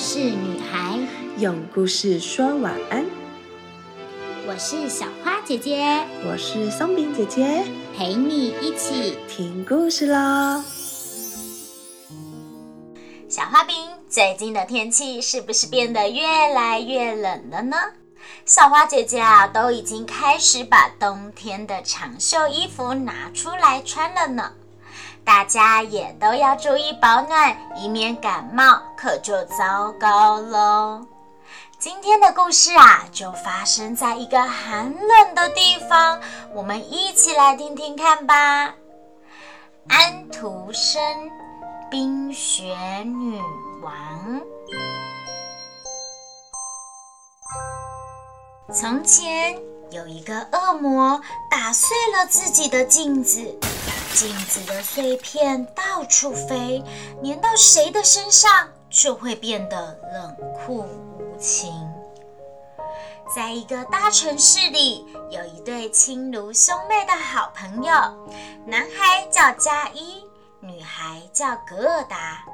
事女孩，用故事说晚安。我是小花姐姐，我是松饼姐姐，陪你一起听故事喽。小花饼，最近的天气是不是变得越来越冷了呢？小花姐姐啊，都已经开始把冬天的长袖衣服拿出来穿了呢。大家也都要注意保暖，以免感冒，可就糟糕喽。今天的故事啊，就发生在一个寒冷的地方，我们一起来听听看吧。安徒生《冰雪女王》。从前有一个恶魔，打碎了自己的镜子。镜子的碎片到处飞，粘到谁的身上就会变得冷酷无情。在一个大城市里，有一对亲如兄妹的好朋友，男孩叫加一，女孩叫格尔达。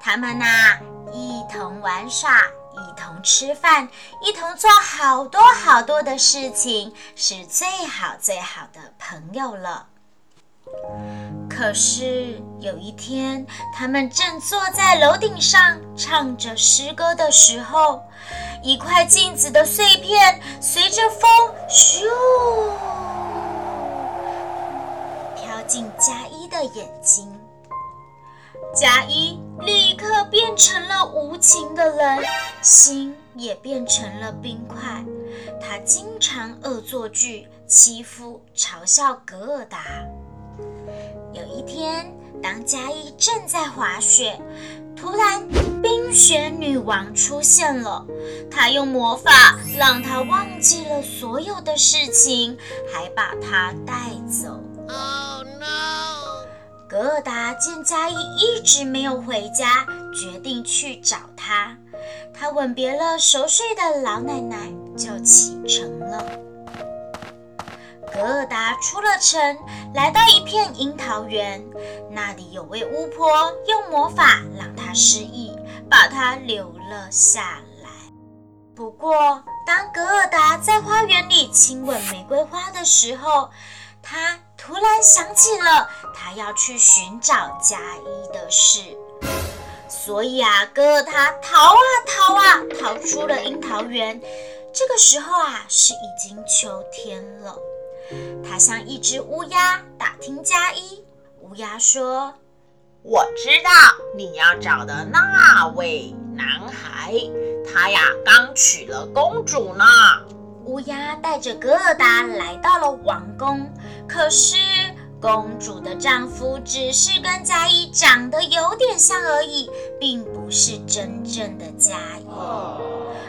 他们呐，一同玩耍，一同吃饭，一同做好多好多的事情，是最好最好的朋友了。可是有一天，他们正坐在楼顶上唱着诗歌的时候，一块镜子的碎片随着风咻飘进加一的眼睛。加一立刻变成了无情的人，心也变成了冰块。他经常恶作剧，欺负、嘲笑格尔达。有一天，当嘉一正在滑雪，突然冰雪女王出现了。她用魔法让他忘记了所有的事情，还把他带走。Oh no！格尔达见嘉一一直没有回家，决定去找他。他吻别了熟睡的老奶奶，就启程了。格尔达出了城，来到一片樱桃园，那里有位巫婆用魔法让他失忆，把他留了下来。不过，当格尔达在花园里亲吻玫瑰花的时候，他突然想起了他要去寻找加一的事，所以啊，格尔达逃啊逃啊，逃出了樱桃园。这个时候啊，是已经秋天了。他向一只乌鸦打听加一。乌鸦说：“我知道你要找的那位男孩，他呀刚娶了公主呢。”乌鸦带着格尔达来到了王宫，可是公主的丈夫只是跟加一长得有点像而已，并不是真正的加一。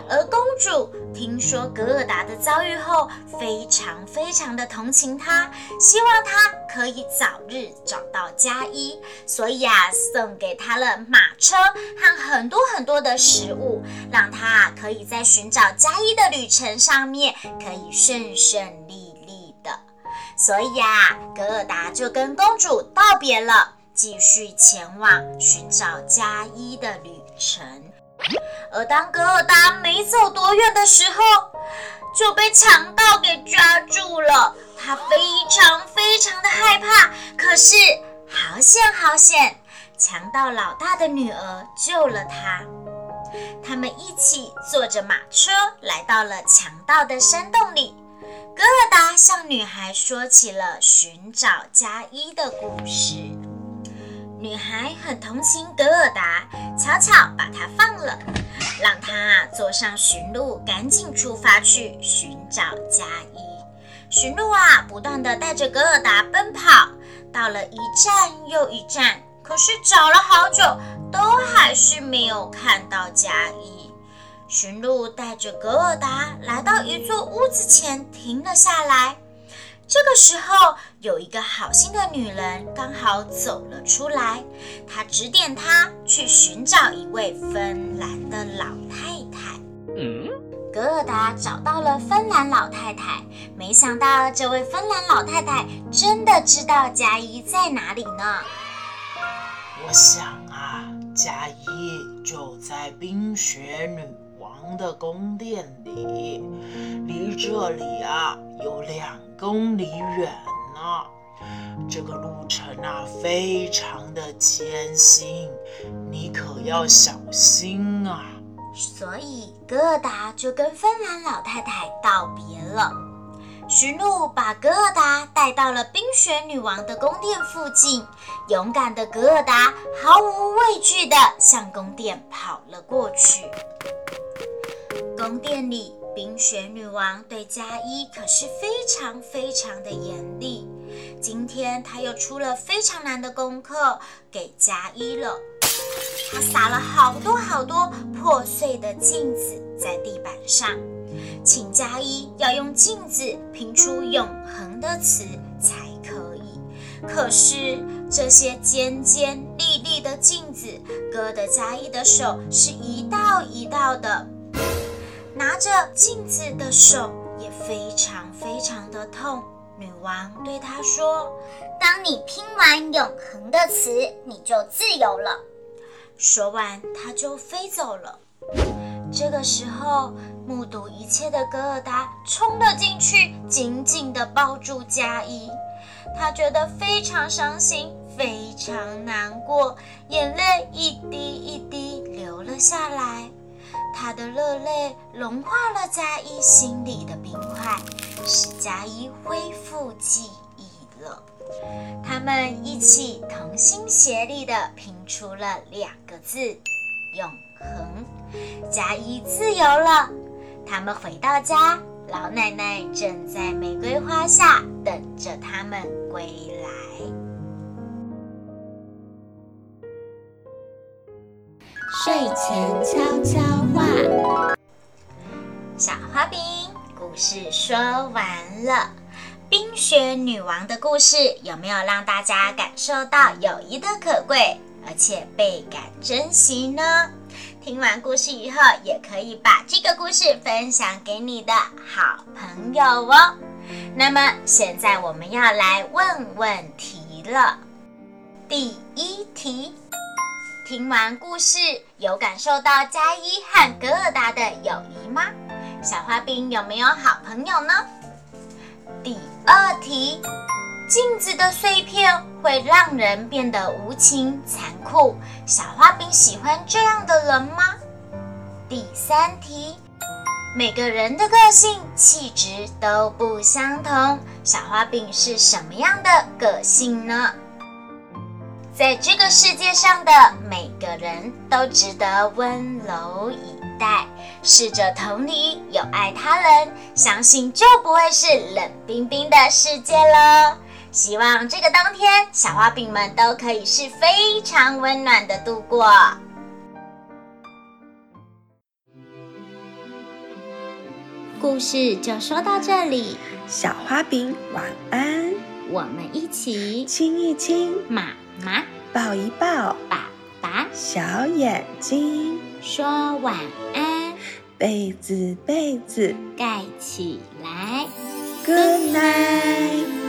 而公主听说格尔达的遭遇后，非常非常的同情他，希望他可以早日找到加一，所以啊，送给他了马车和很多很多的食物，让他可以在寻找加一的旅程上面可以顺顺利利的。所以啊，格尔达就跟公主道别了，继续前往寻找加一的旅程。而当格尔达没走多远的时候，就被强盗给抓住了。他非常非常的害怕，可是好险好险，强盗老大的女儿救了他。他们一起坐着马车来到了强盗的山洞里。格尔达向女孩说起了寻找加一的故事。女孩很同情格尔达，悄悄把她放了，让她坐上驯鹿，赶紧出发去寻找加一。驯鹿啊，不断的带着格尔达奔跑，到了一站又一站，可是找了好久，都还是没有看到加一。驯鹿带着格尔达来到一座屋子前，停了下来。这个时候，有一个好心的女人刚好走了出来，她指点他去寻找一位芬兰的老太太。嗯，格尔达找到了芬兰老太太，没想到这位芬兰老太太真的知道加一在哪里呢。我想啊，佳怡就在冰雪女王的宫殿里，离这里啊有两公里远呢。这个路程啊非常的艰辛，你可要小心啊。所以格尔达就跟芬兰老太太道别了。驯鹿把格尔达带到了冰雪女王的宫殿附近，勇敢的格尔达毫无畏惧地向宫殿跑了过去。宫殿里，冰雪女王对佳伊可是非常非常的严厉。今天她又出了非常难的功课给佳伊了。她撒了好多好多破碎的镜子在地板上。请加一要用镜子拼出永恒的词才可以。可是这些尖尖利利的镜子，割的加一的手是一道一道的，着镜子的手也非常非常的痛。女王对他说：“当你拼完永恒的词，你就自由了。”说完，他就飞走了。这个时候，目睹一切的格尔达冲了进去，紧紧地抱住佳伊。他觉得非常伤心，非常难过，眼泪一滴一滴流了下来。他的热泪融化了佳一心里的冰块，使佳一恢复记忆了。他们一起同心协力地拼出了两个字：永恒。佳一自由了。他们回到家，老奶奶正在玫瑰花下等着他们归来。睡前悄悄，小花饼故事说完了。冰雪女王的故事有没有让大家感受到友谊的可贵，而且倍感珍惜呢？听完故事以后，也可以把这个故事分享给你的好朋友哦。那么现在我们要来问问题了。第一题，听完故事有感受到加一和格尔达的友谊吗？小花饼有没有好朋友呢？第二题。镜子的碎片会让人变得无情残酷。小花饼喜欢这样的人吗？第三题，每个人的个性气质都不相同。小花饼是什么样的个性呢？在这个世界上的每个人都值得温柔以待。试着同理，友爱他人，相信就不会是冷冰冰的世界了。希望这个冬天，小花饼们都可以是非常温暖的度过。故事就说到这里，小花饼晚安。我们一起亲一亲妈妈，抱一抱。爸爸，小眼睛。说晚安，被子被子。盖起来，Good night。